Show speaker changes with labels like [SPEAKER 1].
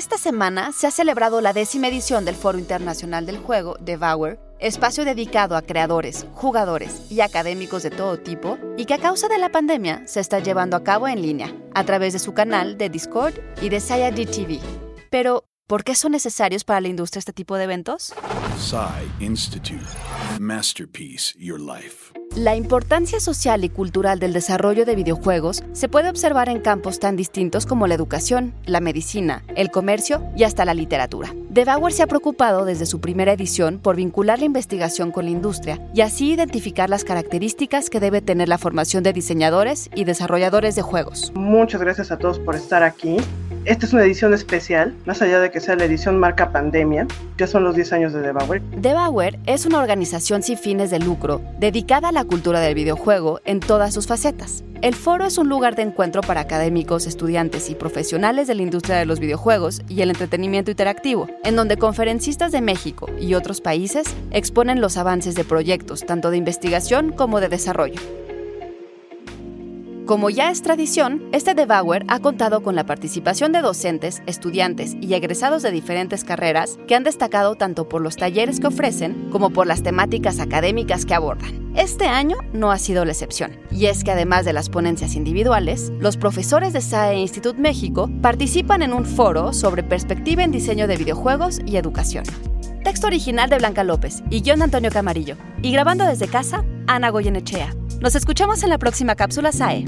[SPEAKER 1] Esta semana se ha celebrado la décima edición del Foro Internacional del Juego, Devour, espacio dedicado a creadores, jugadores y académicos de todo tipo, y que a causa de la pandemia se está llevando a cabo en línea, a través de su canal de Discord y de Sayadi TV. Pero, ¿por qué son necesarios para la industria este tipo de eventos?
[SPEAKER 2] Institute. Masterpiece Your Life.
[SPEAKER 1] La importancia social y cultural del desarrollo de videojuegos se puede observar en campos tan distintos como la educación, la medicina, el comercio y hasta la literatura. Bauer se ha preocupado desde su primera edición por vincular la investigación con la industria y así identificar las características que debe tener la formación de diseñadores y desarrolladores de juegos.
[SPEAKER 3] Muchas gracias a todos por estar aquí. Esta es una edición especial, más allá de que sea la edición marca pandemia, ya son los 10 años de Debauer.
[SPEAKER 1] Debauer es una organización sin fines de lucro dedicada a la cultura del videojuego en todas sus facetas. El foro es un lugar de encuentro para académicos, estudiantes y profesionales de la industria de los videojuegos y el entretenimiento interactivo, en donde conferencistas de México y otros países exponen los avances de proyectos tanto de investigación como de desarrollo. Como ya es tradición, este Bauer ha contado con la participación de docentes, estudiantes y egresados de diferentes carreras que han destacado tanto por los talleres que ofrecen como por las temáticas académicas que abordan. Este año no ha sido la excepción, y es que además de las ponencias individuales, los profesores de SAE Institute México participan en un foro sobre perspectiva en diseño de videojuegos y educación. Texto original de Blanca López y John Antonio Camarillo. Y grabando desde casa, Ana Goyenechea. Nos escuchamos en la próxima cápsula SAE.